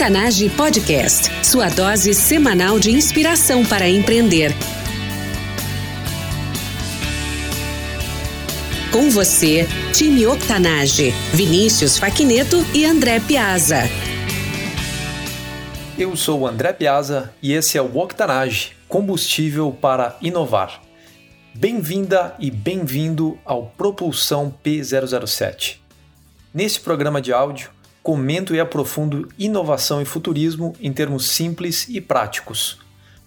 Octanage Podcast, sua dose semanal de inspiração para empreender. Com você, time Octanage, Vinícius Faquineto e André Piazza. Eu sou o André Piazza e esse é o Octanage, combustível para inovar. Bem-vinda e bem-vindo ao Propulsão P007. Nesse programa de áudio, comento e aprofundo inovação e futurismo em termos simples e práticos.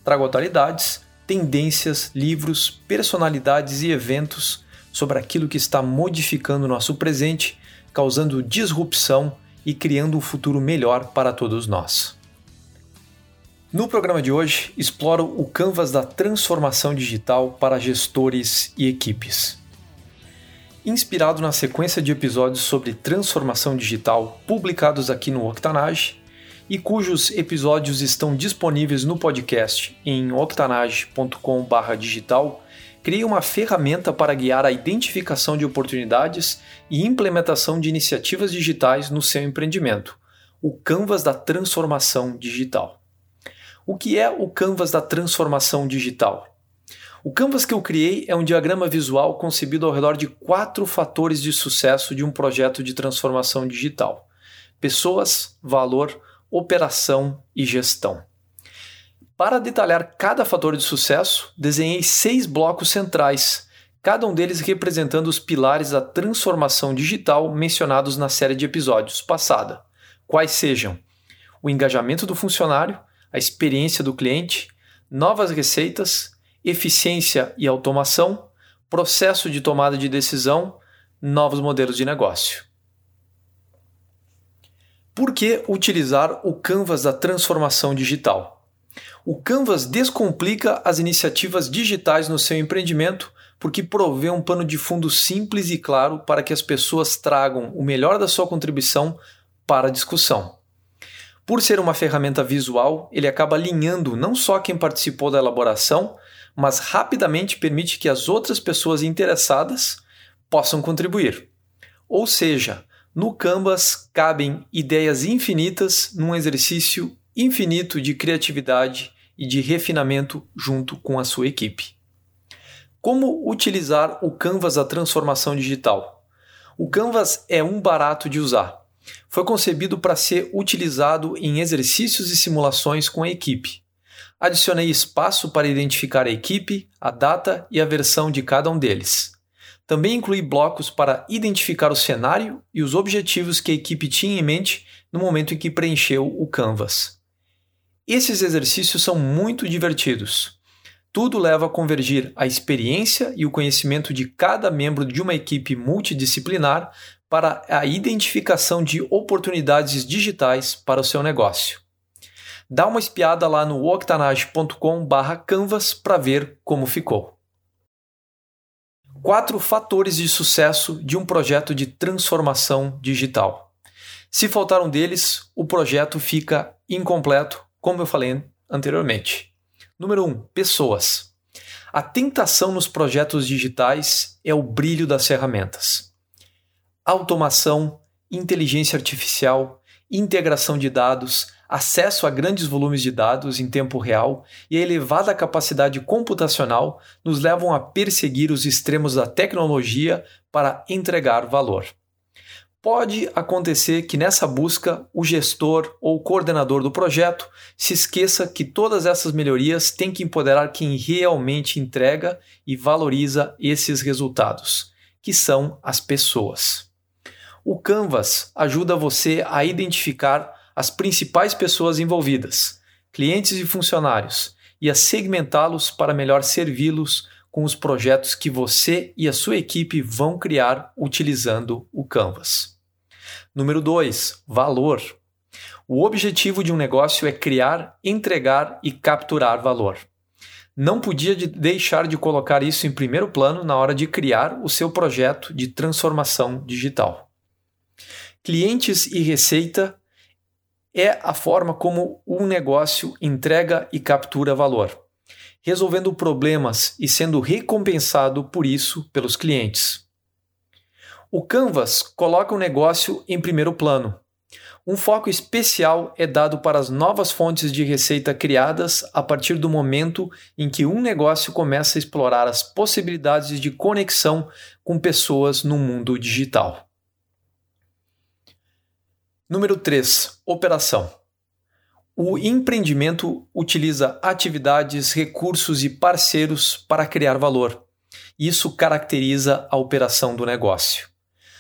Trago atualidades, tendências, livros, personalidades e eventos sobre aquilo que está modificando nosso presente, causando disrupção e criando um futuro melhor para todos nós. No programa de hoje, exploro o canvas da transformação digital para gestores e equipes inspirado na sequência de episódios sobre transformação digital publicados aqui no Octanage e cujos episódios estão disponíveis no podcast em octanage.com/digital, criei uma ferramenta para guiar a identificação de oportunidades e implementação de iniciativas digitais no seu empreendimento, o Canvas da transformação digital. O que é o Canvas da transformação digital? O canvas que eu criei é um diagrama visual concebido ao redor de quatro fatores de sucesso de um projeto de transformação digital: pessoas, valor, operação e gestão. Para detalhar cada fator de sucesso, desenhei seis blocos centrais, cada um deles representando os pilares da transformação digital mencionados na série de episódios passada, quais sejam o engajamento do funcionário, a experiência do cliente, novas receitas, eficiência e automação, processo de tomada de decisão, novos modelos de negócio. Por que utilizar o Canvas da transformação digital? O Canvas descomplica as iniciativas digitais no seu empreendimento porque provê um pano de fundo simples e claro para que as pessoas tragam o melhor da sua contribuição para a discussão. Por ser uma ferramenta visual, ele acaba alinhando não só quem participou da elaboração, mas rapidamente permite que as outras pessoas interessadas possam contribuir. Ou seja, no Canvas cabem ideias infinitas num exercício infinito de criatividade e de refinamento junto com a sua equipe. Como utilizar o Canvas da transformação digital? O Canvas é um barato de usar. Foi concebido para ser utilizado em exercícios e simulações com a equipe. Adicionei espaço para identificar a equipe, a data e a versão de cada um deles. Também incluí blocos para identificar o cenário e os objetivos que a equipe tinha em mente no momento em que preencheu o Canvas. Esses exercícios são muito divertidos. Tudo leva a convergir a experiência e o conhecimento de cada membro de uma equipe multidisciplinar para a identificação de oportunidades digitais para o seu negócio. Dá uma espiada lá no octanage.com/canvas para ver como ficou. Quatro fatores de sucesso de um projeto de transformação digital. Se faltar um deles, o projeto fica incompleto, como eu falei anteriormente. Número 1. Um, pessoas. A tentação nos projetos digitais é o brilho das ferramentas. Automação, inteligência artificial, integração de dados, acesso a grandes volumes de dados em tempo real e a elevada capacidade computacional nos levam a perseguir os extremos da tecnologia para entregar valor. Pode acontecer que nessa busca o gestor ou coordenador do projeto se esqueça que todas essas melhorias têm que empoderar quem realmente entrega e valoriza esses resultados, que são as pessoas. O Canvas ajuda você a identificar as principais pessoas envolvidas, clientes e funcionários, e a segmentá-los para melhor servi-los com os projetos que você e a sua equipe vão criar utilizando o Canvas. Número 2. Valor. O objetivo de um negócio é criar, entregar e capturar valor. Não podia deixar de colocar isso em primeiro plano na hora de criar o seu projeto de transformação digital. Clientes e receita é a forma como um negócio entrega e captura valor, resolvendo problemas e sendo recompensado por isso pelos clientes. O Canvas coloca o negócio em primeiro plano. Um foco especial é dado para as novas fontes de receita criadas a partir do momento em que um negócio começa a explorar as possibilidades de conexão com pessoas no mundo digital. Número 3. Operação. O empreendimento utiliza atividades, recursos e parceiros para criar valor. Isso caracteriza a operação do negócio.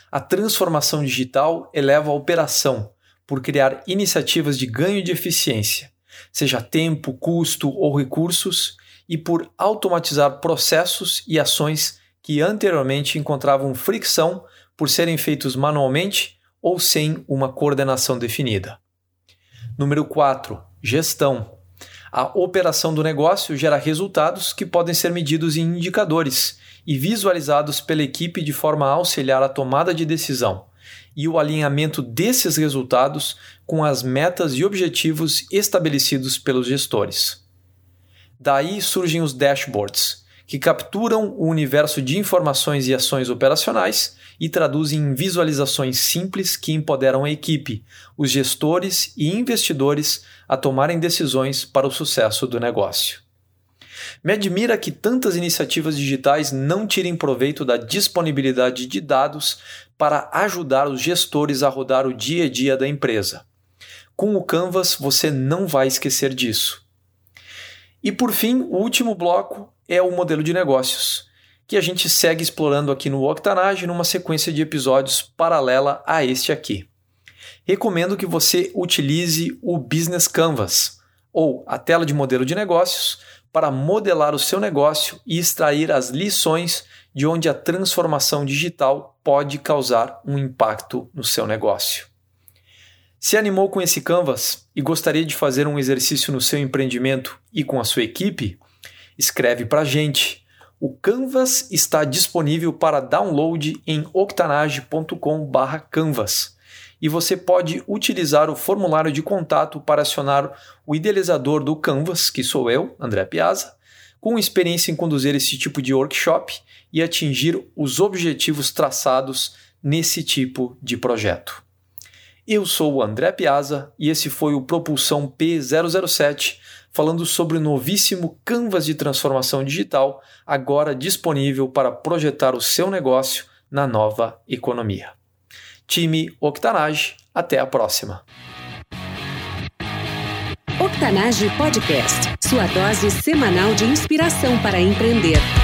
A transformação digital eleva a operação por criar iniciativas de ganho de eficiência, seja tempo, custo ou recursos, e por automatizar processos e ações que anteriormente encontravam fricção por serem feitos manualmente ou sem uma coordenação definida. Número 4. Gestão. A operação do negócio gera resultados que podem ser medidos em indicadores e visualizados pela equipe de forma a auxiliar a tomada de decisão, e o alinhamento desses resultados com as metas e objetivos estabelecidos pelos gestores. Daí surgem os dashboards, que capturam o universo de informações e ações operacionais e traduzem em visualizações simples que empoderam a equipe, os gestores e investidores a tomarem decisões para o sucesso do negócio. Me admira que tantas iniciativas digitais não tirem proveito da disponibilidade de dados para ajudar os gestores a rodar o dia a dia da empresa. Com o Canvas você não vai esquecer disso. E por fim, o último bloco é o modelo de negócios, que a gente segue explorando aqui no Octanage numa sequência de episódios paralela a este aqui. Recomendo que você utilize o Business Canvas, ou a tela de modelo de negócios, para modelar o seu negócio e extrair as lições de onde a transformação digital pode causar um impacto no seu negócio. Se animou com esse Canvas e gostaria de fazer um exercício no seu empreendimento e com a sua equipe? Escreve para a gente. O Canvas está disponível para download em octanage.com/canvas e você pode utilizar o formulário de contato para acionar o idealizador do Canvas, que sou eu, André Piazza, com experiência em conduzir esse tipo de workshop e atingir os objetivos traçados nesse tipo de projeto. Eu sou o André Piazza e esse foi o Propulsão P007, falando sobre o novíssimo Canvas de transformação digital, agora disponível para projetar o seu negócio na nova economia time Octanage. Até a próxima. Octanage Podcast, sua dose semanal de inspiração para empreender.